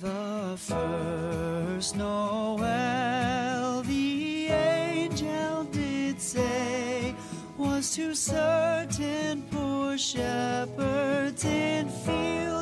The first Noel, the angel did say, was to certain poor shepherds in fields